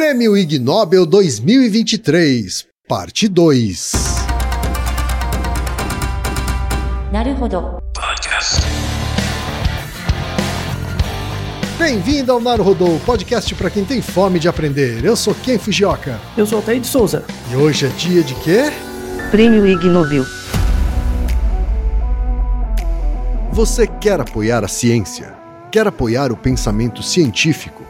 Prêmio Ig Nobel 2023, parte 2. Naruhodo. Bem-vindo ao Naruhodo, podcast para quem tem fome de aprender. Eu sou Ken Fujioka. Eu sou Altair de Souza. E hoje é dia de quê? Prêmio Ig Nobel. Você quer apoiar a ciência? Quer apoiar o pensamento científico?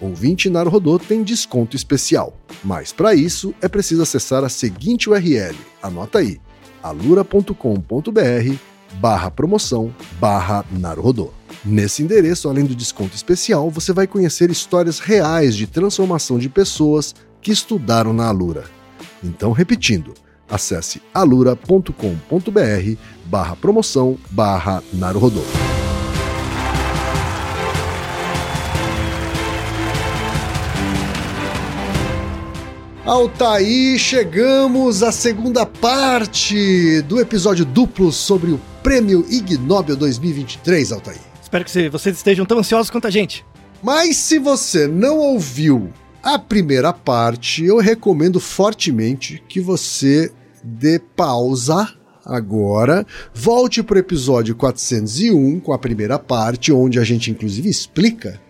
Ouvinte Naruhodô tem desconto especial. Mas para isso é preciso acessar a seguinte URL. Anota aí: alura.com.br barra promoção barra Naruhodô. Nesse endereço, além do desconto especial, você vai conhecer histórias reais de transformação de pessoas que estudaram na Alura. Então, repetindo, acesse alura.com.br barra promoção barra Naruhodô. Altaí, chegamos à segunda parte do episódio duplo sobre o Prêmio Ig Nobel 2023, Altaí. Espero que vocês estejam tão ansiosos quanto a gente. Mas se você não ouviu a primeira parte, eu recomendo fortemente que você dê pausa agora, volte para o episódio 401 com a primeira parte, onde a gente inclusive explica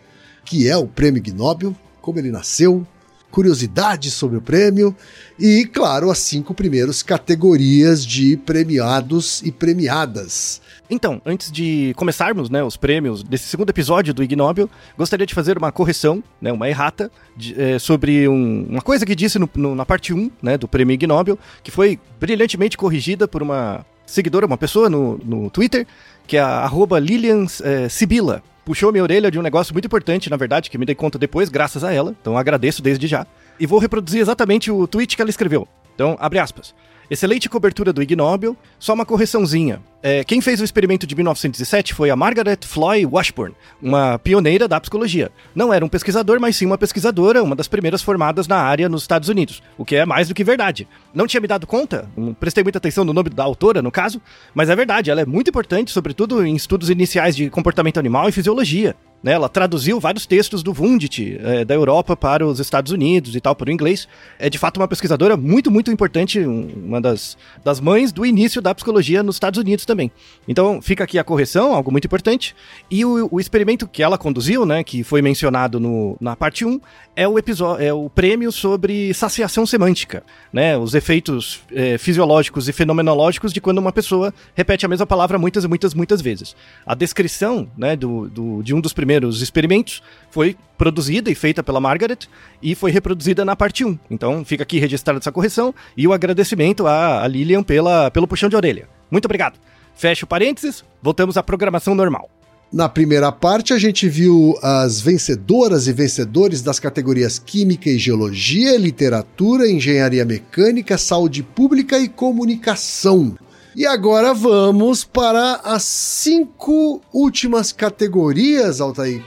que é o Prêmio Ig Nobel, como ele nasceu, curiosidades sobre o prêmio e, claro, as cinco primeiras categorias de premiados e premiadas. Então, antes de começarmos né, os prêmios desse segundo episódio do Ig Nobel, gostaria de fazer uma correção, né, uma errata, de, é, sobre um, uma coisa que disse no, no, na parte 1 né, do prêmio Ig Nobel, que foi brilhantemente corrigida por uma seguidora, uma pessoa no, no Twitter, que é a arroba Lilian é, Sibila puxou minha orelha de um negócio muito importante, na verdade, que me dei conta depois, graças a ela. Então agradeço desde já. E vou reproduzir exatamente o tweet que ela escreveu. Então, abre aspas. Excelente cobertura do Ig Nobel, só uma correçãozinha. É, quem fez o experimento de 1907 foi a Margaret Floy Washburn, uma pioneira da psicologia. Não era um pesquisador, mas sim uma pesquisadora, uma das primeiras formadas na área nos Estados Unidos, o que é mais do que verdade. Não tinha me dado conta, não prestei muita atenção no nome da autora, no caso, mas é verdade, ela é muito importante, sobretudo em estudos iniciais de comportamento animal e fisiologia. Né, ela traduziu vários textos do Wundt, é, da Europa para os Estados Unidos e tal, para o inglês. É de fato uma pesquisadora muito, muito importante, uma das, das mães do início da psicologia nos Estados Unidos também. Então fica aqui a correção, algo muito importante. E o, o experimento que ela conduziu, né, que foi mencionado no, na parte 1, é o episódio, é o prêmio sobre saciação semântica, né, os efeitos é, fisiológicos e fenomenológicos de quando uma pessoa repete a mesma palavra muitas e muitas, muitas vezes. A descrição, né, do, do de um dos primeiros experimentos foi produzida e feita pela Margaret e foi reproduzida na parte 1. Então fica aqui registrada essa correção e o agradecimento à Lilian pela, pelo puxão de orelha. Muito obrigado. Fecho parênteses, voltamos à programação normal. Na primeira parte, a gente viu as vencedoras e vencedores das categorias Química e Geologia, Literatura, Engenharia Mecânica, Saúde Pública e Comunicação. E agora vamos para as cinco últimas categorias, Altair.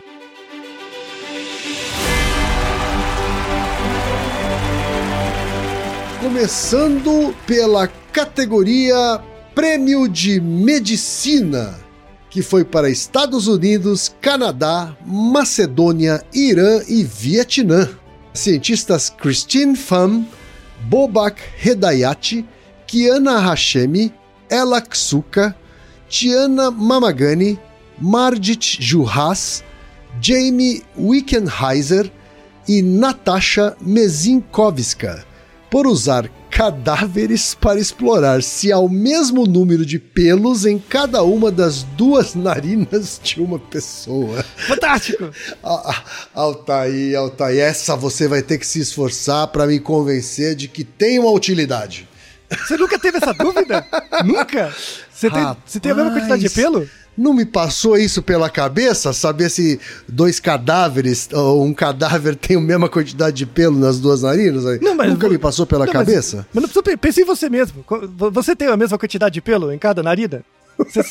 Começando pela categoria Prêmio de Medicina, que foi para Estados Unidos, Canadá, Macedônia, Irã e Vietnã. Cientistas Christine Pham, Bobak Hedayati, Kiana Hashemi, Ela Ksuka, Tiana Mamagani, Margit Juhas, Jamie Wickenheiser e Natasha Mezinkovska por usar cadáveres para explorar se há o mesmo número de pelos em cada uma das duas narinas de uma pessoa. Fantástico! Ah, ah, Altair, Altair, essa você vai ter que se esforçar para me convencer de que tem uma utilidade. Você nunca teve essa dúvida? nunca? Você tem, você tem a mesma quantidade de pelo? Não me passou isso pela cabeça? Saber se dois cadáveres ou um cadáver tem a mesma quantidade de pelo nas duas narinas? Não, mas Nunca me passou pela Não, mas- cabeça? Mas, não precisa pensar em você mesmo. Você tem a mesma quantidade de pelo em cada narina? Você,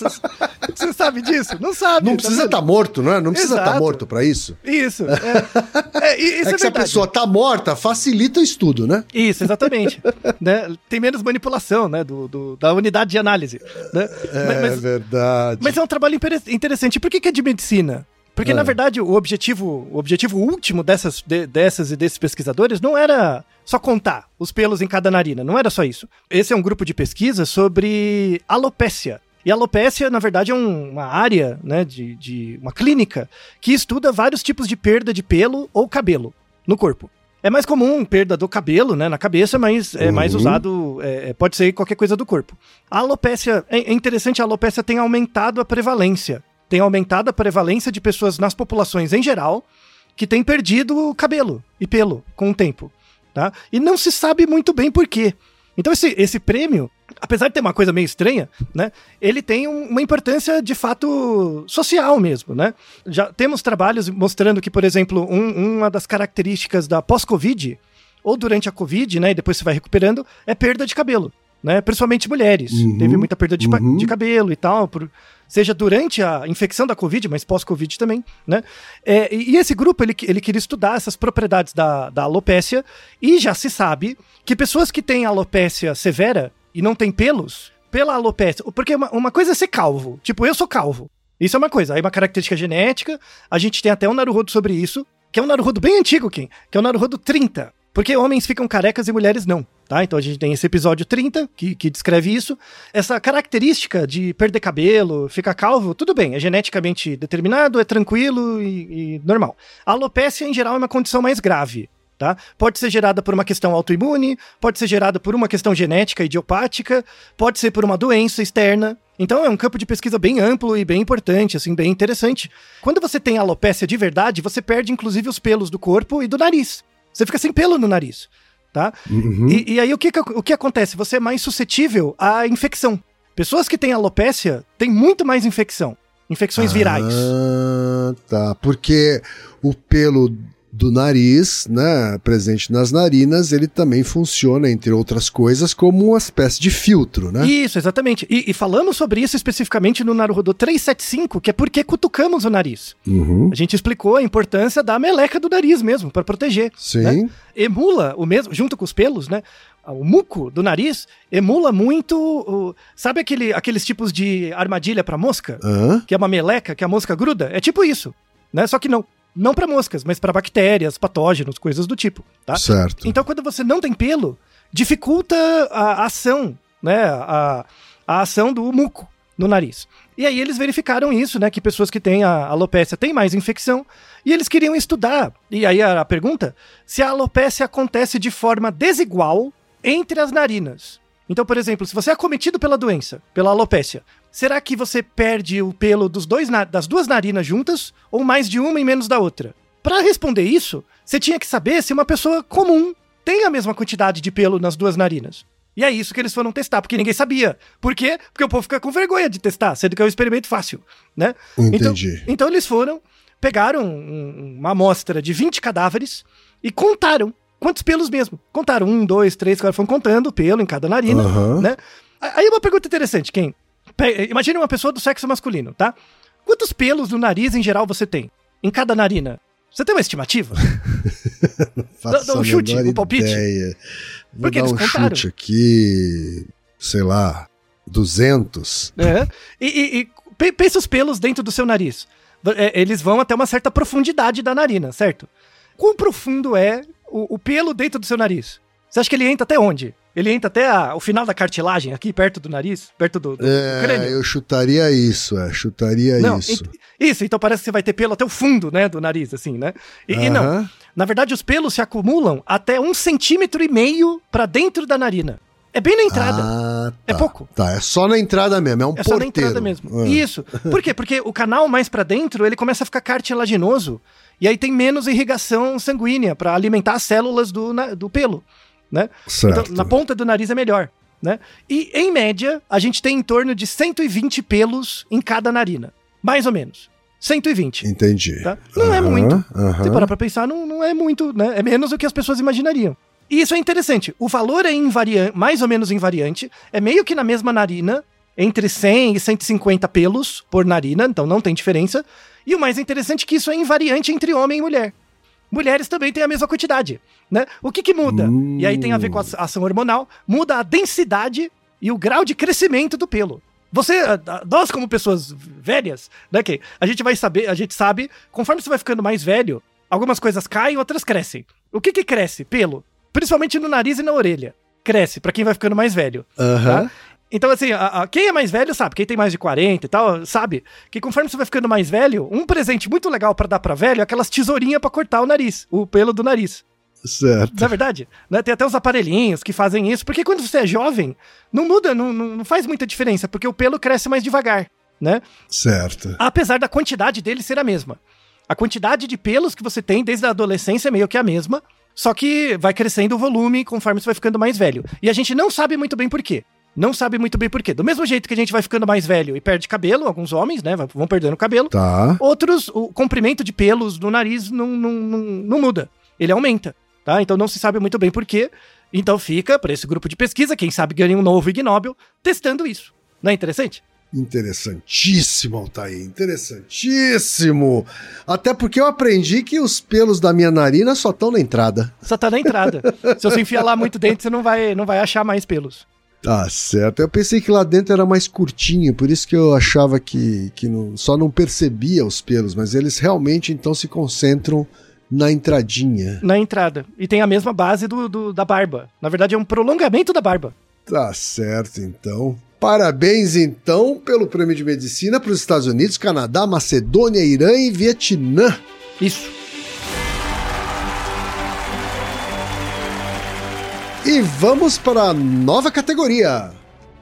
você sabe disso? Não sabe. Não tá precisa estar morto, não é? Não precisa estar Exato. morto para isso. Isso. É, é, isso é é, que se a pessoa tá morta, facilita o estudo, né? Isso, exatamente. né? Tem menos manipulação né? do, do- da unidade de análise. Né? É mas, verdade. mas é um trabalho interessante. Por que, que é de medicina? Porque, É. na verdade, o objetivo, o objetivo último dessas, de- dessas e desses pesquisadores não era só contar os pelos em cada narina, não era só isso. Esse é um grupo de pesquisa sobre alopécia. E a alopécia, na verdade, é um- uma área, né, de, de uma clínica que estuda vários tipos de perda de pelo ou cabelo no corpo. É mais comum perda do cabelo, né, na cabeça, mas é mais Uhum. usado, é, é, pode ser qualquer coisa do corpo. A alopécia, é, é interessante, a alopécia tem aumentado a prevalência. Tem aumentado a prevalência de pessoas nas populações em geral que têm perdido cabelo e pelo com o tempo, tá? E não se sabe muito bem por quê. Então esse, esse prêmio, apesar de ter uma coisa meio estranha, né, ele tem um- uma importância de fato social mesmo, né? Já temos trabalhos mostrando que, por exemplo, um- uma das características da pós-Covid, ou durante a Covid, né, e depois você vai recuperando, é perda de cabelo, né? Principalmente mulheres. Uhum, Teve muita perda de, uhum. de cabelo e tal, por- seja durante a infecção da Covid, mas pós-Covid também, né? É, e, e esse grupo, ele, ele queria estudar essas propriedades da, da alopécia, e já se sabe que pessoas que têm alopécia severa e não têm pelos, pela alopécia, porque uma, uma coisa é ser calvo, tipo, eu sou calvo, isso é uma coisa, aí uma característica genética, a gente tem até um Naruhodo sobre isso, que é um Naruhodo bem antigo, Kim, que é o Naruhodo 30, porque homens ficam carecas e mulheres não, tá? Então a gente tem esse episódio 30, que, que descreve isso. Essa característica de perder cabelo, ficar calvo, tudo bem, é geneticamente determinado, é tranquilo e, e normal. A alopécia, em geral, é uma condição mais grave, tá? Pode ser gerada por uma questão autoimune, pode ser gerada por uma questão genética idiopática, pode ser por uma doença externa. Então é um campo de pesquisa bem amplo e bem importante, assim, bem interessante. Quando você tem alopécia de verdade, você perde inclusive os pelos do corpo e do nariz. Você fica sem pelo no nariz, tá? Uhum. E, e aí o que, o que acontece? Você é mais suscetível à infecção. Pessoas que têm alopécia têm muito mais infecção. Infecções virais. Ah, tá. Porque o pelo do nariz, né, presente nas narinas, ele também funciona, entre outras coisas, como uma espécie de filtro, né? Isso, exatamente. E, e falamos sobre isso especificamente no Naruhodo 375, que é porque cutucamos o nariz. Uhum. A gente explicou a importância da meleca do nariz mesmo, para proteger. Sim. né? Emula o mesmo, junto com os pelos, né? O muco do nariz emula muito. o- sabe aquele, aqueles tipos de armadilha para mosca? Hã? Que é uma meleca que a mosca gruda? É tipo isso, né? Só que não. Não para moscas, mas para bactérias, patógenos, coisas do tipo, tá? Certo. Então, quando você não tem pelo, dificulta a ação, né? A, a ação do muco no nariz. E aí eles verificaram isso, né? Que pessoas que têm a alopécia têm mais infecção. E eles queriam estudar. E aí a, a pergunta: se a alopécia acontece de forma desigual entre as narinas. Então, por exemplo, se você é acometido pela doença, pela alopécia, será que você perde o pelo dos dois das duas narinas juntas ou mais de uma e menos da outra? Para responder isso, você tinha que saber se uma pessoa comum tem a mesma quantidade de pelo nas duas narinas. E é isso que eles foram testar, porque ninguém sabia. Por quê? Porque o povo fica com vergonha de testar, sendo que é um experimento fácil, né? Entendi. Então, então eles foram, pegaram um- uma amostra de 20 cadáveres e contaram quantos pelos mesmo. Contaram um, dois, três, quatro, foram contando o pelo em cada narina, Aham. né? Aí uma pergunta interessante, quem? Imagine uma pessoa do sexo masculino, tá? Quantos pelos no nariz em geral você tem? Em cada narina? Você tem uma estimativa? Faço dá um chute, um palpite. ideia. Vou Porque dar eles um contaram. chute aqui, sei lá, 200. É. E, e, e pe- pensa os pelos dentro do seu nariz. É, Eles vão até uma certa profundidade da narina, certo? Quão profundo é o, o pelo dentro do seu nariz? Você acha que ele entra até onde? Ele entra até a- o final da cartilagem, aqui perto do nariz, perto do, do É, crânio? eu chutaria isso, é, chutaria Não, isso. ent- isso, então parece que você vai ter pelo até o fundo, né, do nariz, assim, né? E, e não, na verdade os pelos se acumulam até um centímetro e meio pra dentro da narina. É bem na entrada. Ah, É tá. pouco. Tá, é só na entrada mesmo, é um É porteiro. só na entrada mesmo. Ah. Isso. Por quê? Porque o canal mais pra dentro, ele começa a ficar cartilaginoso e aí tem menos irrigação sanguínea pra alimentar as células do, na- do pelo, né? Certo. Então, na ponta do nariz é melhor, né? E em média, a gente tem em torno de 120 pelos em cada narina, mais ou menos. 120. Entendi. Tá? Não é Aham, muito. aham. Se parar pra pensar, não, não é muito, né? É menos do que as pessoas imaginariam. E isso é interessante. O valor é invariante, mais ou menos invariante. É meio que na mesma narina, entre 100 e 150 pelos por narina, então não tem diferença. E o mais interessante é que isso é invariante entre homem e mulher. Mulheres também têm a mesma quantidade, né? O que que muda? Hum. E aí tem a ver com a ação hormonal, muda a densidade e o grau de crescimento do pelo. Você, a- a- nós como pessoas velhas, né, que a gente vai saber, a gente sabe, conforme você vai ficando mais velho, algumas coisas caem, outras crescem. O que que cresce? Pelo. Principalmente no nariz e na orelha. Cresce, pra quem vai ficando mais velho. Aham. Tá? Então, assim, a- a- quem é mais velho sabe, quem tem mais de 40 e tal, sabe que conforme você vai ficando mais velho, um presente muito legal pra dar pra velho é aquelas tesourinhas pra cortar o nariz, o pelo do nariz. Certo. Na verdade, né? Tem até os aparelhinhos que fazem isso, porque quando você é jovem, não muda, não, não, não faz muita diferença, porque o pelo cresce mais devagar, né? Certo. Apesar da quantidade dele ser a mesma. A quantidade de pelos que você tem desde a adolescência é meio que a mesma, só que vai crescendo o volume conforme você vai ficando mais velho. E a gente não sabe muito bem por quê. Não sabe muito bem por quê. Do mesmo jeito que a gente vai ficando mais velho e perde cabelo, alguns homens, né, vão perdendo cabelo, Tá. Outros, o comprimento de pelos do nariz não, não, não, não muda. Ele aumenta, tá? Então não se sabe muito bem por quê. Então fica para esse grupo de pesquisa, quem sabe ganha um novo Ig Nobel, testando isso. Não é interessante? Interessantíssimo, Altair. Interessantíssimo. Até porque eu aprendi que os pelos da minha narina só estão na entrada. Só tá na entrada. Se você enfiar lá muito dentro, você não vai, não vai achar mais pelos. Tá certo. Eu pensei que lá dentro era mais curtinho, por isso que eu achava que, que não- só não percebia os pelos, mas eles realmente então se concentram na entradinha. Na entrada. E tem a mesma base do, do- da barba. Na verdade, é um prolongamento da barba. Tá certo, então. Parabéns, então, pelo prêmio de medicina para os Estados Unidos, Canadá, Macedônia, Irã e Vietnã. Isso. E vamos para a nova categoria: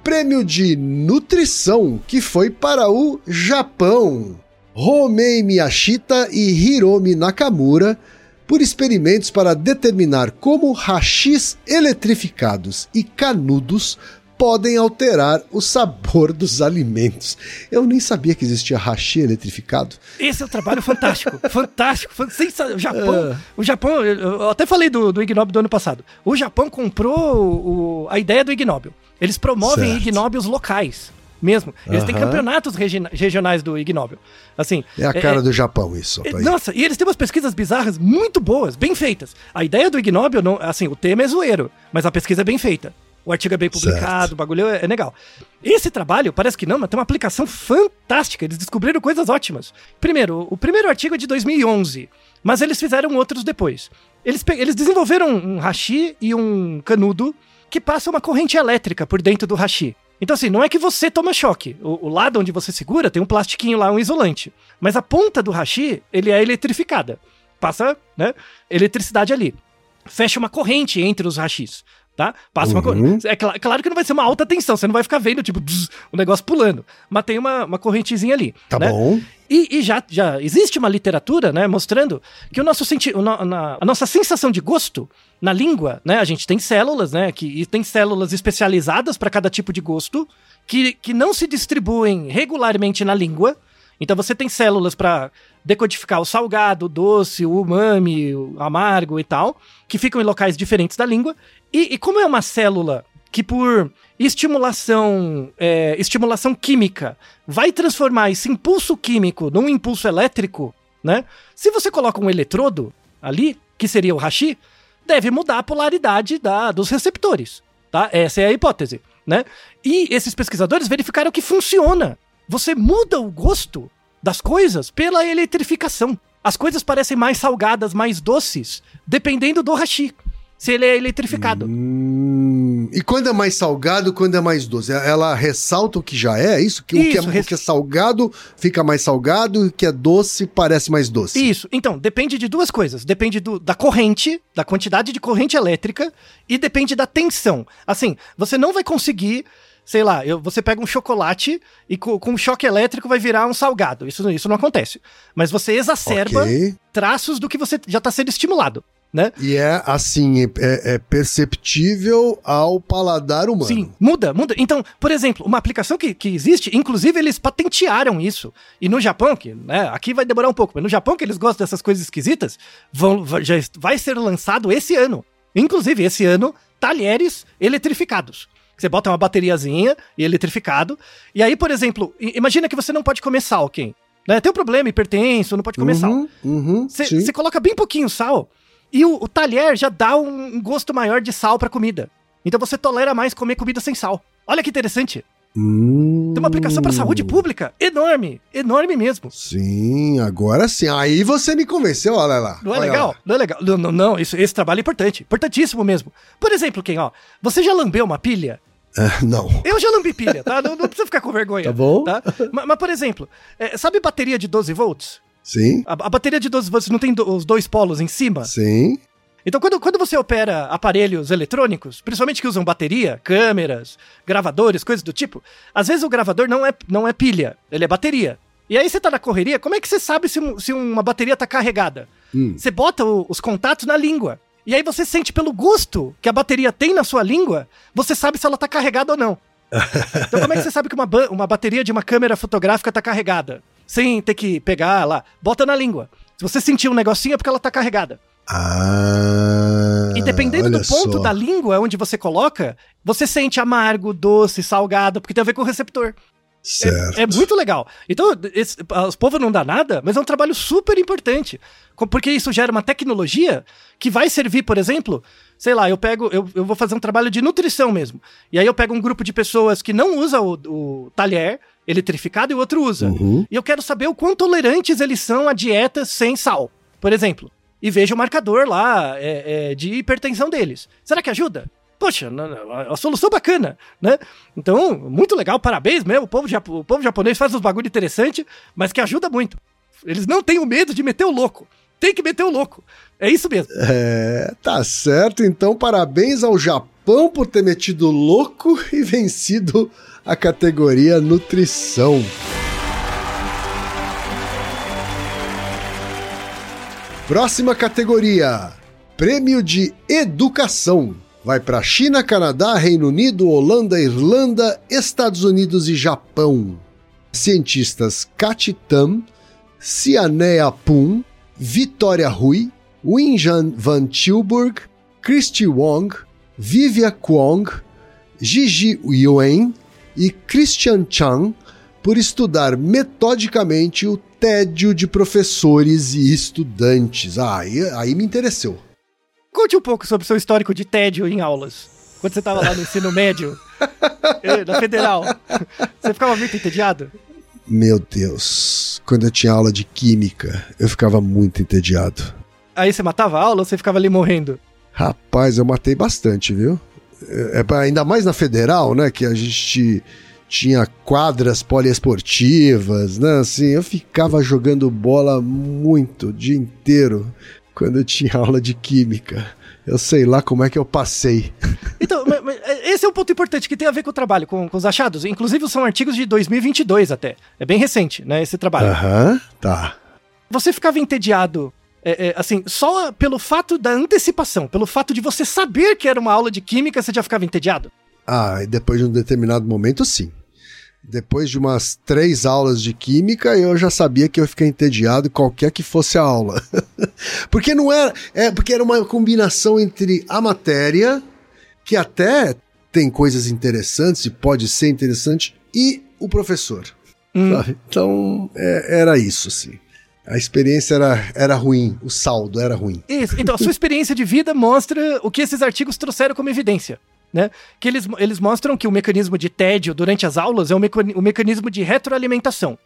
Prêmio de Nutrição, que foi para o Japão. Homei Miyashita e Hiromi Nakamura por experimentos para determinar como rachis eletrificados e canudos podem alterar o sabor dos alimentos. Eu nem sabia que existia hashi eletrificado. Esse é um trabalho fantástico. fantástico. fan- sensa- O Japão. O Japão, eu até falei do, do Ig Nobel do ano passado. O Japão comprou o- a ideia do Ig Nobel. Eles promovem Certo. Ig Nobels locais. Mesmo. Eles têm Aham. campeonatos regi- regionais do Ig Nobel. Assim. É a cara do Japão isso. é. Nossa, e eles têm umas pesquisas bizarras muito boas, bem feitas. A ideia do Ig Nobel, não, assim, o tema é zoeiro, mas a pesquisa é bem feita. O artigo é bem publicado, Certo. o bagulho é, é legal. Esse trabalho, parece que não, mas tem uma aplicação fantástica. Eles descobriram coisas ótimas. Primeiro, o primeiro artigo é de 2011, mas eles fizeram outros depois. Eles, eles desenvolveram um hashi e um canudo que passa uma corrente elétrica por dentro do hashi. Então, assim, não é que você toma choque. O, o lado onde você segura tem um plastiquinho lá, um isolante. Mas a ponta do hashi, ele é eletrificada. Passa, né, eletricidade ali. Fecha uma corrente entre os hashis, tá? Passa uma Uhum. corrente. É cla- claro que não vai ser uma alta tensão, você não vai ficar vendo, tipo, bzz, o negócio pulando. Mas tem uma, uma correntezinha ali. Tá né? bom. E, e já, já existe uma literatura, né, mostrando que o nosso senti o no- na- a nossa sensação de gosto na língua, né, a gente tem células, né, que e tem células especializadas para cada tipo de gosto que, que não se distribuem regularmente na língua. Então você tem células para decodificar o salgado, o doce, o umami, o amargo e tal, que ficam em locais diferentes da língua. E, e como é uma célula que por estimulação, é, estimulação química vai transformar esse impulso químico num impulso elétrico, né? Se você coloca um eletrodo ali, que seria o hashi, deve mudar a polaridade da, dos receptores, tá? Essa é a hipótese. né? E esses pesquisadores verificaram que funciona. Você muda o gosto das coisas pela eletrificação. As coisas parecem mais salgadas, mais doces, dependendo do hashi. Se ele é eletrificado. Hum, e quando é mais salgado, quando é mais doce? Ela ressalta o que já é? Isso? Que, o, que é, Isso, o res- que é salgado fica mais salgado e o que é doce parece mais doce. Isso. Então, depende de duas coisas. Depende do- da corrente, da quantidade de corrente elétrica e depende da tensão. Assim, você não vai conseguir, sei lá, eu- você pega um chocolate e co- com um choque elétrico vai virar um salgado. Isso, isso não acontece. Mas você exacerba Ok. traços do que você já está sendo estimulado, né? E é assim, é, é perceptível ao paladar humano. Sim, muda, muda. Então, por exemplo, uma aplicação que, que existe, inclusive eles patentearam isso. E no Japão, que né, aqui vai demorar um pouco, mas no Japão, que eles gostam dessas coisas esquisitas, vão, já vai ser lançado esse ano. Inclusive, esse ano, talheres eletrificados. Você bota uma bateriazinha e eletrificado. E aí, por exemplo, imagina que você não pode comer sal, quem? Né? Tem um problema, hipertenso, não pode comer sal. Uhum, uhum, sim. Você coloca bem pouquinho sal e o, o talher já dá um, um gosto maior de sal pra comida. Então você tolera mais comer comida sem sal. Olha que interessante. Hum. Tem uma aplicação pra saúde pública enorme, enorme mesmo. Sim, agora sim. Aí você me convenceu, olha lá. Não é olha legal? lá. Não é legal? Não, não, não, isso, esse trabalho é importante. Importantíssimo mesmo. Por exemplo, quem, ó, você já lambeu uma pilha? É, não. Eu já lambi pilha, tá? Não, não precisa ficar com vergonha. Tá bom. Tá? Mas, mas, por exemplo, é, sabe bateria de 12 volts? Sim, A, a bateria de 12 volts não tem do- os dois polos em cima? sim. Então, quando, quando você opera aparelhos eletrônicos, principalmente que usam bateria, câmeras, gravadores, coisas do tipo, às vezes o gravador não é, não é pilha, ele é bateria. E aí você tá na correria, como é que você sabe se, se uma bateria tá carregada? Hum. Você bota o- os contatos na língua. E aí você sente pelo gosto que a bateria tem na sua língua, você sabe se ela tá carregada ou não. Então como é que você sabe que uma, uma bateria de uma câmera fotográfica tá carregada? Sem ter que pegar lá, bota na língua. Se você sentir um negocinho é porque ela tá carregada. Ah. E dependendo do ponto só. da língua onde você coloca, você sente amargo, doce, salgado, porque tem a ver com o receptor. Certo. É, é muito legal. Então, esse, os povos não dá nada, mas é um trabalho super importante. Porque isso gera uma tecnologia que vai servir, por exemplo, sei lá, eu pego, eu, eu vou fazer um trabalho de nutrição mesmo. E aí eu pego um grupo de pessoas que não usa o, o talher eletrificado e o outro usa. Uhum. E eu quero saber o quão tolerantes eles são a dietas sem sal, por exemplo. E vejo o marcador lá é, é, de hipertensão deles. Será que ajuda? Poxa, não, a solução bacana, né? Então, muito legal, parabéns mesmo. O povo, o povo japonês faz uns bagulho interessante, mas que ajuda muito. Eles não têm o medo de meter o louco. Tem que meter o louco. É isso mesmo. É, tá certo. Então, parabéns ao Japão por ter metido louco e vencido a categoria nutrição. Próxima categoria: Prêmio de Educação. Vai para China, Canadá, Reino Unido, Holanda, Irlanda, Estados Unidos e Japão. Cientistas Kati Tam, Cianea Pum, Vitória Rui, Winjan Van Tilburg, Christy Wong, Vivia Kwong, Gigi Yuen e Christian Chang por estudar metodicamente o tédio de professores e estudantes. Ah, aí, aí me interessou. Conte um pouco sobre o seu histórico de tédio em aulas. Quando você estava lá no ensino médio, eh, na federal, você ficava muito entediado? Meu Deus, quando eu tinha aula de química, eu ficava muito entediado. Aí você matava a aula ou você ficava ali morrendo? Rapaz, eu matei bastante, viu? É, é ainda mais na federal, né? Que a gente tinha quadras poliesportivas, né? Assim, eu ficava jogando bola muito o dia inteiro quando eu tinha aula de química. Eu sei lá como é que eu passei. Então, mas esse é um ponto importante que tem a ver com o trabalho, com, com os achados. Inclusive, são artigos de 2022 até. É bem recente, né, esse trabalho. Aham, tá. Você ficava entediado, é, é, assim, só pelo fato da antecipação, pelo fato de você saber que era uma aula de química, você já ficava entediado? Ah, e depois de um determinado momento, sim. Depois de umas três aulas de química, eu já sabia que eu ia ficar entediado qualquer que fosse a aula. porque não era. É, porque era uma combinação entre a matéria, que até tem coisas interessantes e pode ser interessante, e o professor. Hum. Então, é- era isso, sim. A experiência era, era ruim, o saldo era ruim. Isso. Então, a sua experiência de vida mostra o que esses artigos trouxeram como evidência. Né? Que eles, eles mostram que o mecanismo de tédio durante as aulas é o, meca o mecanismo de retroalimentação.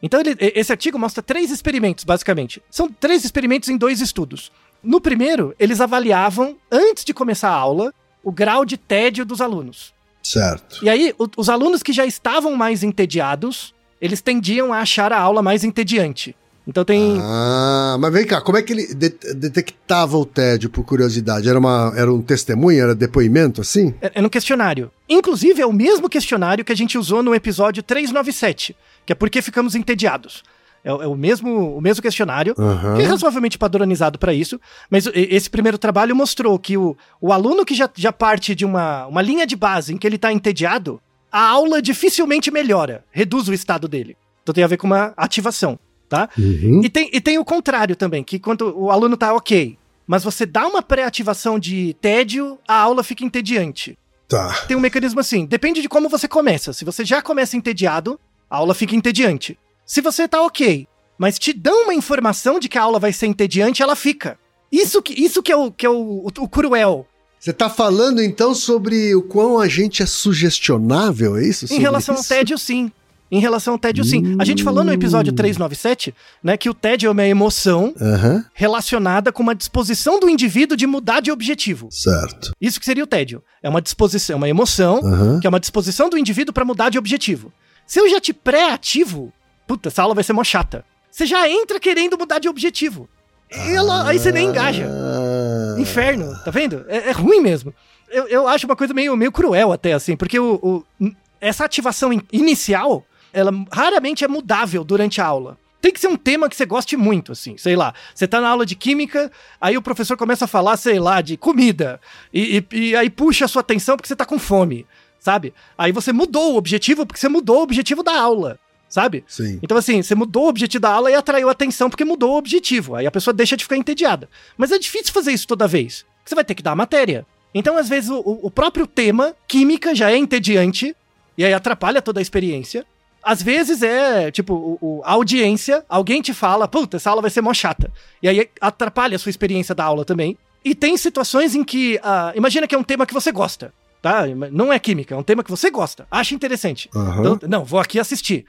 Então, ele, esse artigo mostra três experimentos, basicamente. São três experimentos em dois estudos. No primeiro, eles avaliavam, antes de começar a aula, o grau de tédio dos alunos. Certo. E aí, o, os alunos que já estavam mais entediados, eles tendiam a achar a aula mais entediante. Então tem. Ah, mas vem cá, como é que ele de detectava o tédio, por curiosidade? Era, uma, era um testemunho, era depoimento, assim? É, é um questionário. Inclusive, é o mesmo questionário que a gente usou no episódio 397, que é por que ficamos entediados. É, é, o, mesmo, o mesmo questionário, uhum. que é razoavelmente padronizado para isso, mas esse primeiro trabalho mostrou que o, o aluno que já, já parte de uma, uma linha de base em que ele está entediado, a aula dificilmente melhora, reduz o estado dele. Então tem a ver com uma ativação tá? Uhum. E, tem, e tem o contrário também, que quando o aluno tá ok, mas você dá uma pré-ativação de tédio, a aula fica entediante. Tá. Tem um mecanismo assim, depende de como você começa. Se você já começa entediado, a aula fica entediante. Se você tá ok, mas te dão uma informação de que a aula vai ser entediante, ela fica. Isso que, isso que é, o, que é o, o, o cruel. Você tá falando então sobre o quão a gente é sugestionável, é isso? Em relação isso? ao tédio, sim. Em relação ao tédio, sim. A gente falou no episódio 397, né, que o tédio é uma emoção uhum. relacionada com uma disposição do indivíduo de mudar de objetivo. Certo. Isso que seria o tédio. É uma disposição, uma emoção, uhum. que é uma disposição do indivíduo para mudar de objetivo. Se eu já te pré-ativo, puta, essa aula vai ser mó chata. Você já entra querendo mudar de objetivo. Ela, aí você nem engaja. Ah. Inferno, tá vendo? É, é ruim mesmo. Eu, eu acho uma coisa meio, meio cruel até, assim, porque o, o essa ativação in inicial ela raramente é mudável durante a aula. Tem que ser um tema que você goste muito, assim, sei lá. Você tá na aula de química, aí o professor começa a falar, sei lá, de comida. E, e, e aí puxa a sua atenção porque você tá com fome, sabe? Aí você mudou o objetivo porque você mudou o objetivo da aula sabe? Sim. Então, assim, você mudou o objetivo da aula e atraiu atenção porque mudou o objetivo. Aí a pessoa deixa de ficar entediada. Mas é difícil fazer isso toda vez. Você vai ter que dar a matéria. Então, às vezes, o, o próprio tema, química, já é entediante, e aí atrapalha toda a experiência. Às vezes é, tipo, o, o, a audiência, alguém te fala, puta, essa aula vai ser mó chata. E aí atrapalha a sua experiência da aula também. E tem situações em que, uh, imagina que é um tema que você gosta, tá? Não é química, é um tema que você gosta, acha interessante. Uhum. Então, não, vou aqui assistir.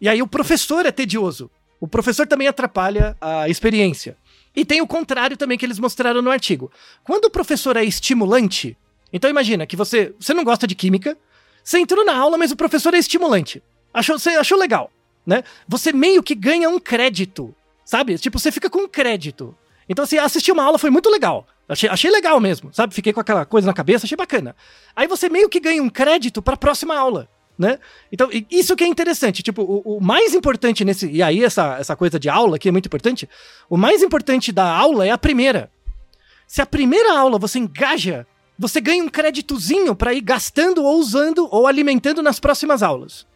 E aí o professor é tedioso. O professor também atrapalha a experiência. E tem o contrário também que eles mostraram no artigo. Quando o professor é estimulante, então imagina que você, você não gosta de química, você entrou na aula, mas o professor é estimulante. Achou, você achou legal, né? Você meio que ganha um crédito, sabe? Tipo, você fica com um crédito. Então, assim, assistir uma aula foi muito legal. Achei, achei legal mesmo, sabe? Fiquei com aquela coisa na cabeça, achei bacana. Aí você meio que ganha um crédito para a próxima aula, né? Então, isso que é interessante. Tipo, o, o, mais importante nesse. E aí, essa, essa coisa de aula aqui é muito importante. O mais importante da aula é a primeira. Se a primeira aula você engaja, você ganha um créditozinho para ir gastando ou usando ou alimentando nas próximas aulas.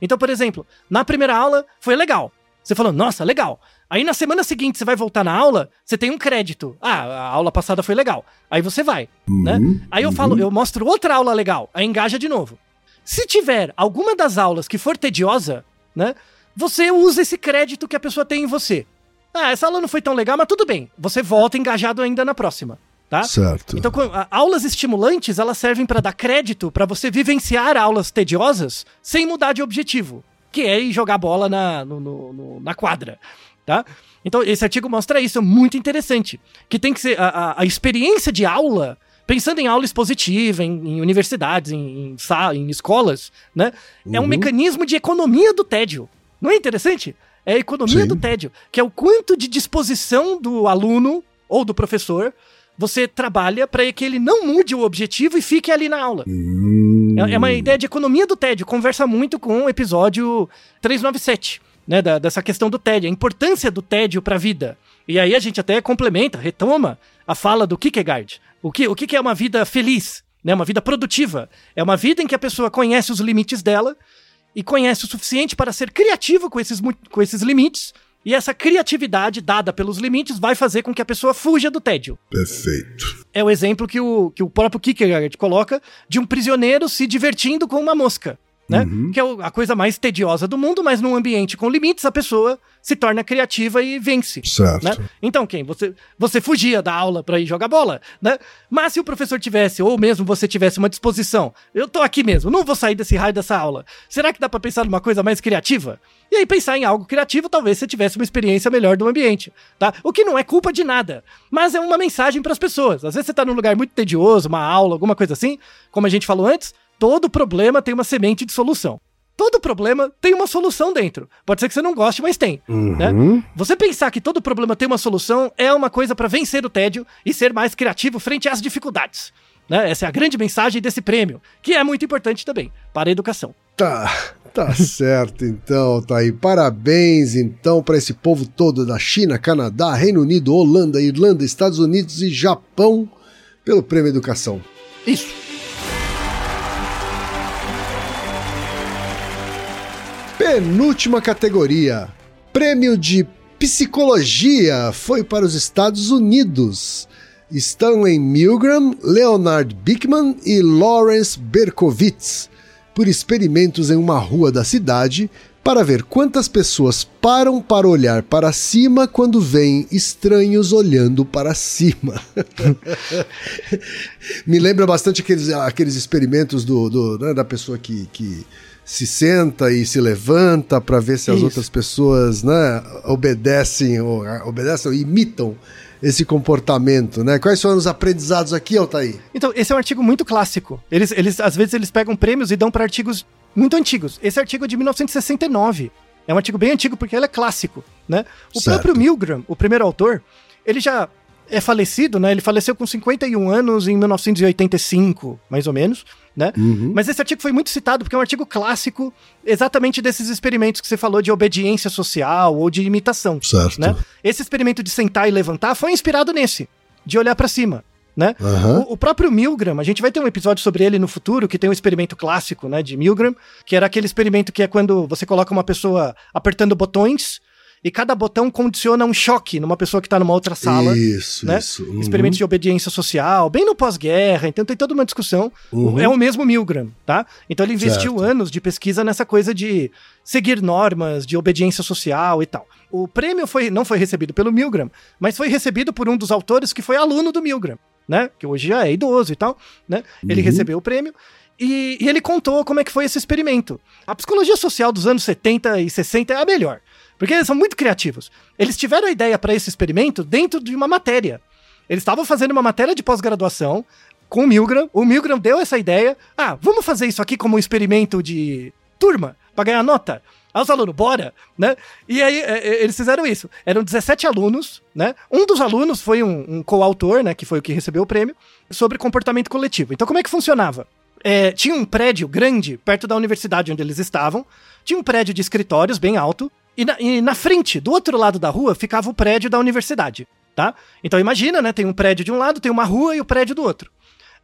Então, por exemplo, na primeira aula foi legal. Você falou, nossa, legal. Aí na semana seguinte você vai voltar na aula, você tem um crédito. Ah, a aula passada foi legal. Aí você vai, né? Uhum, Aí eu falo, eu mostro outra aula legal, aí engaja de novo. Se tiver alguma das aulas que for tediosa, né? Você usa esse crédito que a pessoa tem em você. Ah, essa aula não foi tão legal, mas tudo bem. Você volta engajado ainda na próxima tá? Certo. Então, aulas estimulantes, elas servem para dar crédito para você vivenciar aulas tediosas sem mudar de objetivo, que é ir jogar bola na, no, no, na quadra, tá? Então, esse artigo mostra isso, é muito interessante, que tem que ser a, a, a experiência de aula pensando em aula expositiva, em, em universidades, em, em, em, escolas, né? Uhum. É um uhum. mecanismo de economia do tédio. Não é interessante? É a economia Sim. do tédio, que é o quanto de disposição do aluno ou do professor você trabalha para que ele não mude o objetivo e fique ali na aula. Hum. É, é, uma ideia de economia do tédio, conversa muito com o episódio 397, né, da, dessa questão do tédio, a importância do tédio para a vida. E aí a gente até complementa, retoma a fala do Kierkegaard. O que, o que é uma vida feliz? Né, uma vida produtiva. É uma vida em que a pessoa conhece os limites dela e conhece o suficiente para ser criativa com esses, com esses limites e essa criatividade dada pelos limites vai fazer com que a pessoa fuja do tédio. Perfeito. É o exemplo que o, que o próprio Kierkegaard coloca de um prisioneiro se divertindo com uma mosca. Né? Uhum. Que é a coisa mais tediosa do mundo, mas num ambiente com limites, a pessoa se torna criativa e vence. Certo. Né? Então, quem? Você, você fugia da aula para ir jogar bola, né? Mas se o professor tivesse, ou mesmo você tivesse uma disposição, eu tô aqui mesmo, não vou sair desse raio dessa aula. Será que dá para pensar numa coisa mais criativa? E aí, pensar em algo criativo, talvez você tivesse uma experiência melhor do ambiente, tá? O que não é culpa de nada, mas é uma mensagem para as pessoas. Às vezes você tá num lugar muito tedioso, uma aula, alguma coisa assim, como a gente falou antes, todo problema tem uma semente de solução. Todo problema tem uma solução dentro. Pode ser que você não goste, mas tem. Uhum. Né? Você pensar que todo problema tem uma solução é uma coisa para vencer o tédio e ser mais criativo frente às dificuldades. Né? Essa é a grande mensagem desse prêmio, que é muito importante também para a educação. Tá, tá certo então, tá aí. Parabéns então para esse povo todo da China, Canadá, Reino Unido, Holanda, Irlanda, Estados Unidos e Japão pelo Prêmio Educação. Isso. Penúltima categoria. Prêmio de Psicologia foi para os Estados Unidos. Stanley Milgram, Leonard Bickman e Lawrence Berkowitz por experimentos em uma rua da cidade para ver quantas pessoas param para olhar para cima quando veem estranhos olhando para cima. Me lembra bastante aqueles, aqueles experimentos do, do né, da pessoa que, que se senta e se levanta para ver se as Isso. outras pessoas né, obedecem ou, obedecem ou imitam esse comportamento, né? Quais foram os aprendizados aqui, Altair? Então, esse é um artigo muito clássico. Eles, eles às vezes eles pegam prêmios e dão para artigos muito antigos. Esse artigo é de 1969. É um artigo bem antigo porque ele é clássico, né? O certo. próprio Milgram, o primeiro autor, ele já é falecido, né? Ele faleceu com 51 anos em 1985, mais ou menos, né? Uhum. Mas esse artigo foi muito citado porque é um artigo clássico exatamente desses experimentos que você falou de obediência social ou de imitação, certo. né? Esse experimento de sentar e levantar foi inspirado nesse, de olhar para cima. Né? Uhum. O, o, próprio Milgram, a gente vai ter um episódio sobre ele no futuro, que tem um experimento clássico, né, de Milgram, que era aquele experimento que é quando você coloca uma pessoa apertando botões e cada botão condiciona um choque numa pessoa que está numa outra sala. Isso, né? isso. Uhum. Experimentos de obediência social, bem no pós-guerra, então tem toda uma discussão. Uhum. É o mesmo Milgram, tá? Então ele investiu certo. anos de pesquisa nessa coisa de seguir normas, de obediência social e tal. O prêmio foi, não foi recebido pelo Milgram, mas foi recebido por um dos autores que foi aluno do Milgram, né? Que hoje já é idoso e tal, né? Ele uhum. recebeu o prêmio. E, e, ele contou como é que foi esse experimento. A psicologia social dos anos 70 e 60 é a melhor. Porque eles são muito criativos. Eles tiveram a ideia para esse experimento dentro de uma matéria. Eles estavam fazendo uma matéria de pós-graduação com o Milgram. O Milgram deu essa ideia. Ah, vamos fazer isso aqui como um experimento de turma, para ganhar nota. Aí os alunos, bora, né? E aí é, é, eles fizeram isso. Eram 17 alunos, né? Um dos alunos foi um, um coautor, né? Que foi o que recebeu o prêmio, sobre comportamento coletivo. Então, como é que funcionava? É, tinha um prédio grande perto da universidade onde eles estavam. Tinha um prédio de escritórios bem alto. E na, e na frente, do outro lado da rua, ficava o prédio da universidade, tá? Então imagina, né? Tem um prédio de um lado, tem uma rua e o prédio do outro.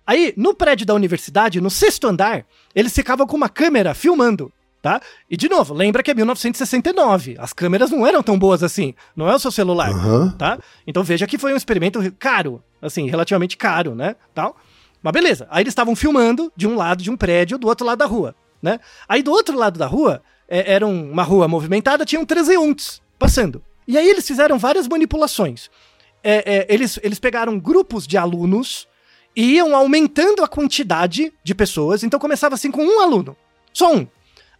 Aí, no prédio da universidade, no sexto andar, eles ficavam com uma câmera filmando, tá? E de novo, lembra que é 1969. As câmeras não eram tão boas assim. Não é o seu celular, uhum. tá? Então veja que foi um experimento caro, assim, relativamente caro, né? Tal. Mas beleza. Aí eles estavam filmando de um lado de um prédio, do outro lado da rua, né? Aí do outro lado da rua é, era uma rua movimentada, tinham transeuntes passando. E aí eles fizeram várias manipulações. É, é, eles, eles pegaram grupos de alunos e iam aumentando a quantidade de pessoas. Então começava assim com um aluno, só um.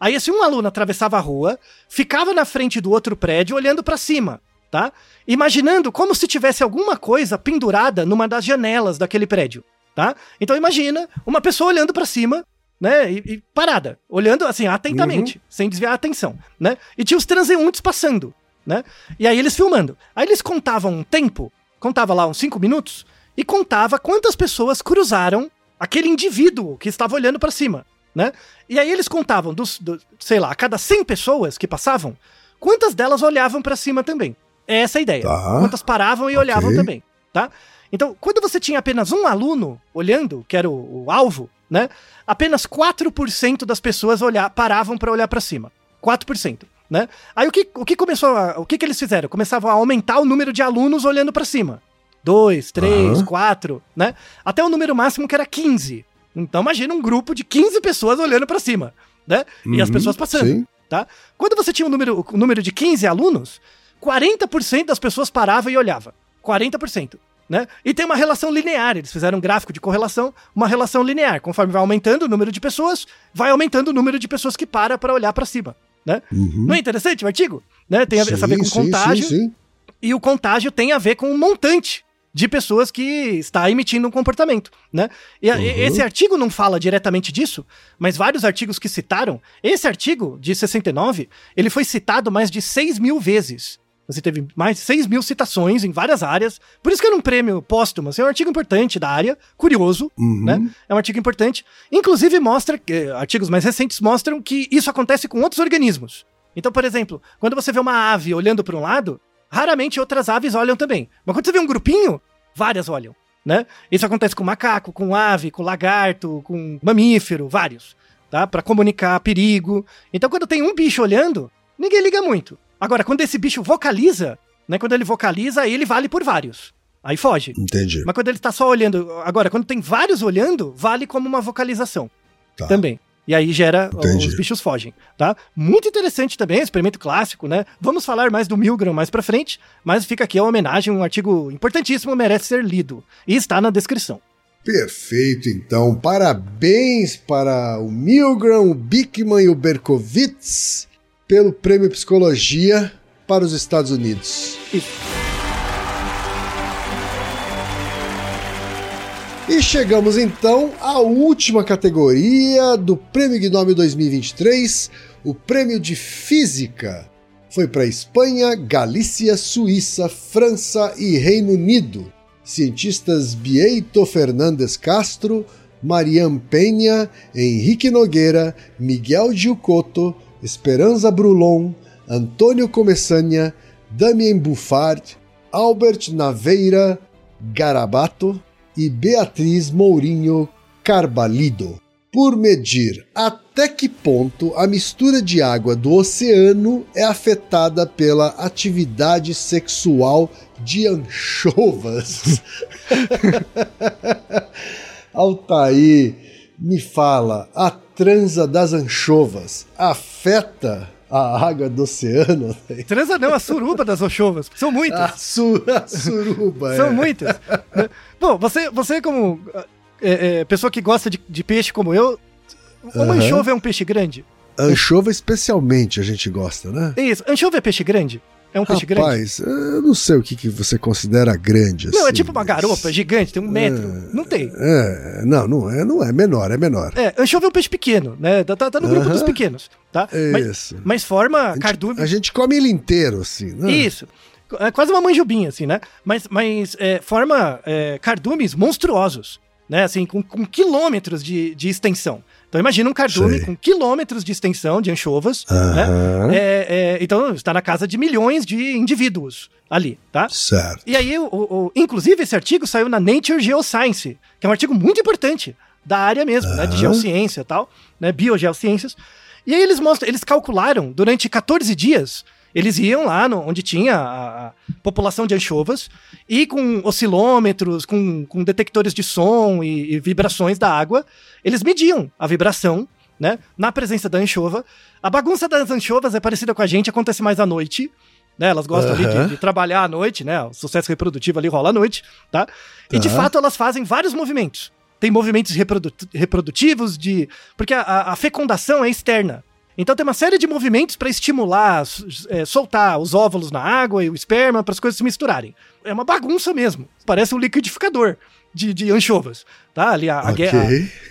Aí esse um aluno atravessava a rua, ficava na frente do outro prédio olhando para cima, tá? Imaginando como se tivesse alguma coisa pendurada numa das janelas daquele prédio, tá? Então imagina uma pessoa olhando para cima né? E, e, parada, olhando assim atentamente, uhum. sem desviar a atenção, né? E tinha os transeuntes passando, né? E aí eles filmando. Aí eles contavam um tempo, contava lá uns 5 minutos e contava quantas pessoas cruzaram aquele indivíduo que estava olhando para cima, né? E aí eles contavam dos, do, sei lá, a cada 100 pessoas que passavam, quantas delas olhavam para cima também. É essa a ideia. Tá. Quantas paravam e okay. olhavam também, tá? Então, quando você tinha apenas um aluno olhando, que era o, o alvo, né? Apenas 4% das pessoas olhar, paravam para olhar para cima. 4%. Né? Aí o que, o que começou a, o que, que eles fizeram? Começavam a aumentar o número de alunos olhando para cima. 2, 3, 4, né? Até o número máximo que era 15. Então imagina um grupo de 15 pessoas olhando para cima, né? E as Uhum, pessoas passando, sim. tá? Quando você tinha um número, um número de 15 alunos, 40% das pessoas paravam e olhavam. 40%. Né? E tem uma relação linear, eles fizeram um gráfico de correlação, uma relação linear. Conforme vai aumentando o número de pessoas, vai aumentando o número de pessoas que para para olhar para cima. Né? Uhum. Não é interessante o artigo? Né? Tem a ver, Sim, a ver com sim, contágio, Sim, e o contágio tem a ver com um montante de pessoas que está emitindo um comportamento, né? E Uhum. esse artigo não fala diretamente disso, mas vários artigos que citaram, esse artigo de 69, ele foi citado mais de 6 mil vezes. Você teve mais de 6 mil citações em várias áreas, por isso que era um prêmio póstumo, assim, é um artigo importante da área, curioso, Uhum. né? É um artigo importante. Inclusive mostra, que- artigos mais recentes mostram que isso acontece com outros organismos. Então, por exemplo, quando você vê uma ave olhando para um lado, raramente outras aves olham também. Mas quando você vê um grupinho, várias olham, né? Isso acontece com macaco, com ave, com lagarto, com mamífero, vários, tá? Para comunicar perigo. Então, quando tem um bicho olhando, ninguém liga muito. Agora, quando esse bicho vocaliza, né? Quando ele vocaliza, ele vale por vários. Aí foge. Entendi. Mas quando ele tá só olhando. Agora, quando tem vários olhando, vale como uma vocalização Tá. também. E aí gera. Entendi. Os bichos fogem, tá? Muito interessante também, experimento clássico, né? Vamos falar mais do Milgram mais pra frente, mas fica aqui a homenagem, um artigo importantíssimo, merece ser lido. E está na descrição. Perfeito, então. Parabéns para o Milgram, o Bickman e o Berkowitz pelo Prêmio Psicologia para os Estados Unidos. Isso. E chegamos então à última categoria do Prêmio Gnome 2023, o Prêmio de Física. Foi para Espanha, Galícia, Suíça, França e Reino Unido. Cientistas Bieito Fernandes Castro, Mariam Penha, Henrique Nogueira, Miguel Giucotto, Esperanza Brulon, Antônio Comessanha, Damien Buffard, Albert Naveira Garabato e Beatriz Mourinho Carbalido, por medir até que ponto a mistura de água do oceano é afetada pela atividade sexual de anchovas. Altair, me fala, a transa das anchovas afeta a água do oceano? Transa não, a suruba das ochovas. São muitas. A, su a suruba, São é. muitas. Bom, você, você como é, é, pessoa que gosta de, de peixe como eu, uma Aham. anchova é um peixe grande? Anchova especialmente a gente gosta, né? Isso. Anchova é peixe grande? É um peixe grande? Rapaz, eu não sei o que, que você considera grande. Não, é assim, tipo uma mas- garopa gigante, tem um metro. Não tem. É, não, não é, não é menor, é menor. É, anchova é um peixe pequeno, né? Tá, tá- tá no grupo Aham. dos pequenos, tá? Mas, Isso. mas forma A gente, cardume. a gente come ele inteiro, assim, né? Isso. É quase uma manjubinha, assim, né? Mas, mas é, forma é, cardumes monstruosos, né? Assim, com, com quilômetros de, de extensão. Então imagina um cardume Sei. com quilômetros de extensão de anchovas, né? Aham. É, é, então está na casa de milhões de indivíduos ali, tá? Certo. E aí, o, o- inclusive, esse artigo saiu na Nature Geoscience, que é um artigo muito importante da área mesmo, né? De geociência e tal, né? Biogeociências. E aí eles mostram, eles calcularam durante 14 dias, eles iam lá no- onde tinha a, população de anchovas e com oscilômetros, com, com detectores de som e, e vibrações da água, eles mediam a vibração, né? Na presença da anchova. A bagunça das anchovas é parecida com a gente, acontece mais à noite, né? Elas gostam Aham. de, de trabalhar à noite, né? O sucesso reprodutivo ali rola à noite, tá? E de Tá. fato elas fazem vários movimentos. Tem movimentos reprodu- reprodutivos de. Porque a, a fecundação é externa. Então tem uma série de movimentos para estimular, é, soltar os óvulos na água e o esperma para as coisas se misturarem. É uma bagunça mesmo. Parece um liquidificador de, de anchovas. Tá? Ali a, a Ok. guerra.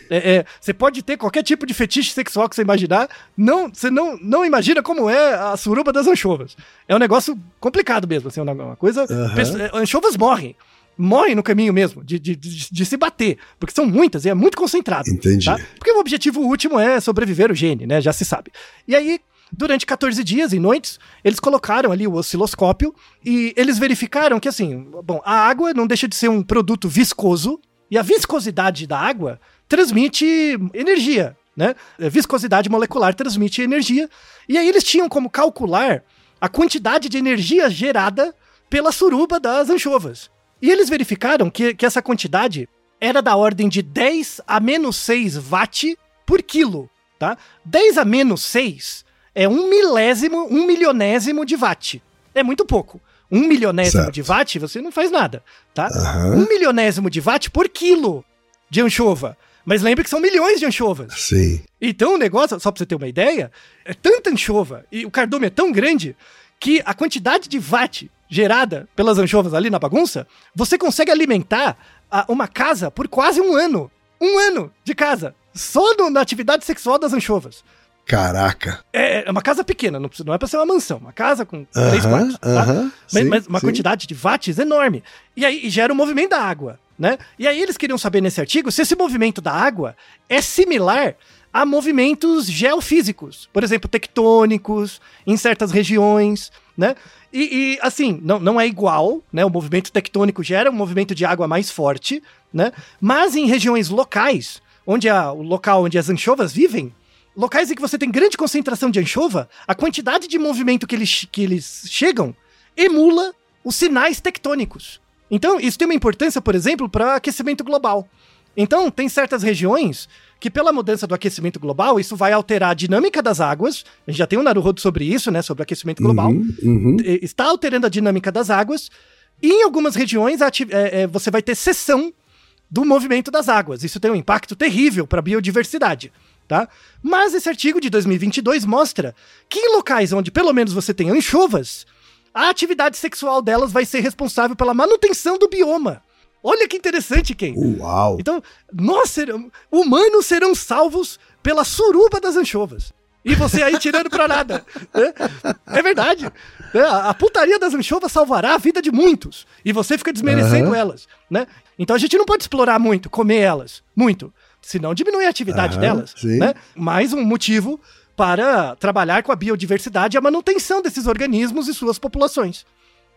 É, é, você pode ter qualquer tipo de fetiche sexual que você imaginar, não, você não, não imagina como é a suruba das anchovas. É um negócio complicado mesmo, assim, uma uma coisa. É, anchovas morrem. Morrem no caminho mesmo, de, de, de, de se bater, porque são muitas e é muito concentrado. Entendi. tá? Porque o objetivo último é sobreviver o gene, né? Já se sabe. E aí, durante 14 dias e noites, eles colocaram ali o osciloscópio e eles verificaram que, assim, bom, a água não deixa de ser um produto viscoso e a viscosidade da água transmite energia, né? A viscosidade molecular transmite energia. E aí eles tinham como calcular a quantidade de energia gerada pela suruba das anchovas. E eles verificaram que, que essa quantidade era da ordem de 10 a menos 6 watt por quilo. tá? 10 a menos 6 é um milésimo, um milionésimo de watt. É muito pouco. Um milionésimo Certo. de watt, você não faz nada, tá? Aham. Um milionésimo de watt por quilo de anchova. Mas lembre que são milhões de anchovas. Sim. Então o negócio, só pra você ter uma ideia, é tanta anchova e o cardume é tão grande que a quantidade de watt gerada pelas anchovas ali na bagunça, você consegue alimentar a- uma casa por quase um ano. Um ano de casa. Só no- na atividade sexual das anchovas. Caraca. É, é uma casa pequena, não, não é pra ser uma mansão. Uma casa com três Aham, quartos. tá? aham, mas, sim, mas uma sim. quantidade de watts enorme. E aí e gera o movimento da água, né? E aí eles queriam saber nesse artigo se esse movimento da água é similar a movimentos geofísicos, por exemplo, tectônicos em certas regiões, né? E, e, assim, não, não é igual, né? O movimento tectônico gera um movimento de água mais forte, né? Mas em regiões locais, onde é o local onde as anchovas vivem, locais em que você tem grande concentração de anchova, a quantidade de movimento que eles, que eles chegam emula os sinais tectônicos. Então, isso tem uma importância, por exemplo, para aquecimento global. Então, tem certas regiões que, pela mudança do aquecimento global, isso vai alterar a dinâmica das águas. A gente já tem um Naruhodo sobre isso, né? Sobre o aquecimento global. Uhum, uhum. Está alterando a dinâmica das águas. E em algumas regiões, é, é, você vai ter cessão do movimento das águas. Isso tem um impacto terrível para a biodiversidade. Tá? Mas esse artigo de 2022 mostra que em locais onde pelo menos você tem anchovas, a atividade sexual delas vai ser responsável pela manutenção do bioma. Olha que interessante, Ken. Uau. Então, nós serão, humanos serão salvos pela suruba das anchovas. E você aí tirando pra nada. né? É verdade. né? A putaria das anchovas salvará a vida de muitos. E você fica desmerecendo Aham. elas. Né? Então a gente não pode explorar muito, comer elas. Muito. Senão diminui a atividade Aham, delas. sim. Né? Mais um motivo para trabalhar com a biodiversidade e a manutenção desses organismos e suas populações.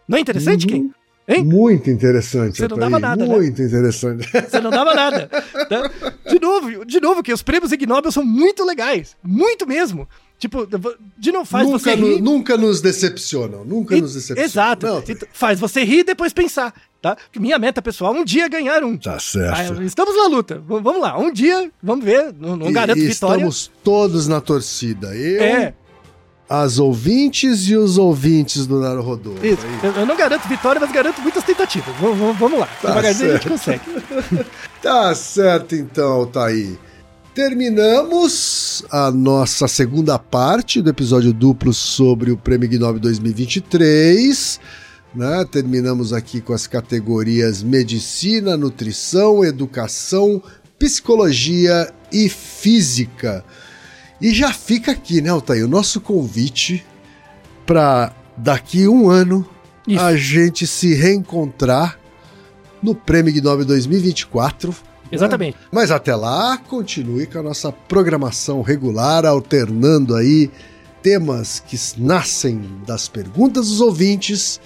Não é interessante, Uhum. Ken? Hein? Muito interessante. Você não dava nada, né? Muito interessante. Você não dava nada. né? De novo, de novo, que os prêmios Ig Nobel são muito legais. Muito mesmo. Tipo, de novo, faz nunca, você no- rir. nunca nos decepcionam. Nunca E- nos decepcionam. Exato. Não, faz você rir e depois pensar, tá? Que minha meta pessoal é um dia ganhar um. tá Ah, certo. estamos na luta. V- vamos lá. Um dia, vamos ver. Não, não E- garanto e vitória. Estamos todos na torcida. Eu, É, as ouvintes e os ouvintes do Naruhodô. isso. Eu, eu não garanto vitória, mas garanto muitas tentativas. Vamos, vamos, lá. Tá Devagarzinho a gente certo. consegue. Tá certo então, Thaí. Terminamos a nossa segunda parte do episódio duplo sobre o Prêmio Ig Nobel 2023. Né? Terminamos aqui com as categorias Medicina, Nutrição, Educação, Psicologia e Física. E já fica aqui, né, Altair, o nosso convite para daqui um ano Isso. a gente se reencontrar no Prêmio Ig Nobel 2024. Exatamente. Mas até lá, continue com a nossa programação regular, alternando aí temas que nascem das perguntas dos ouvintes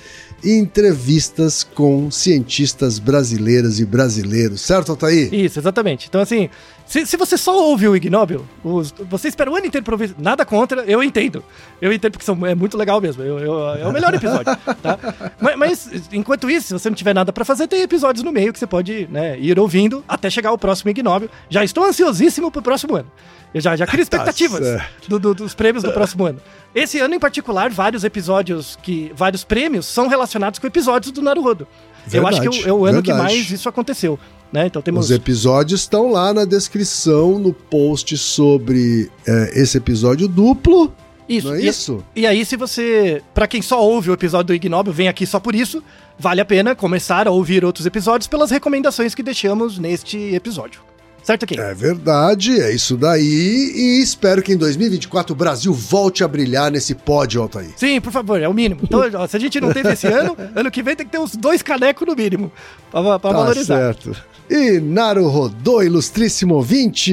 e entrevistas com cientistas brasileiras e brasileiros, certo, Altair? Isso, exatamente. Então, assim, se, se você só ouve o Ig Nobel, os- você espera o ano inteiro pra ouvir. Nada contra, eu entendo. Eu entendo porque são, é muito legal mesmo. Eu- eu- é o melhor episódio, tá? Mas, mas, enquanto isso, se você não tiver nada pra fazer, tem episódios no meio que você pode né, ir ouvindo até chegar o próximo Ig Nobel. Já estou ansiosíssimo pro próximo ano. Eu já, já crio expectativas certo. do- do- dos prêmios do próximo ano. Esse ano, em particular, vários episódios que. vários prêmios são relacionados com episódios do Naruhodo. eu acho que Verdade, é o- é o ano que verdade. mais isso aconteceu. Né? Então temos. Os episódios estão lá na descrição, no post sobre é, esse episódio duplo, Isso. é e, isso? e aí, se você. Pra quem só ouve o episódio do Ig Nobel, vem aqui só por isso, vale a pena começar a ouvir outros episódios pelas recomendações que deixamos neste episódio. Certo aqui? É verdade, é isso daí. E espero que em 2024 o Brasil volte a brilhar nesse pódio, Altair. Sim, por favor, é o mínimo. Então, ó, se a gente não teve esse ano, ano que vem tem que ter uns dois canecos no mínimo. Pra, pra Tá valorizar. certo. E Naru Rodô, ilustríssimo ouvinte.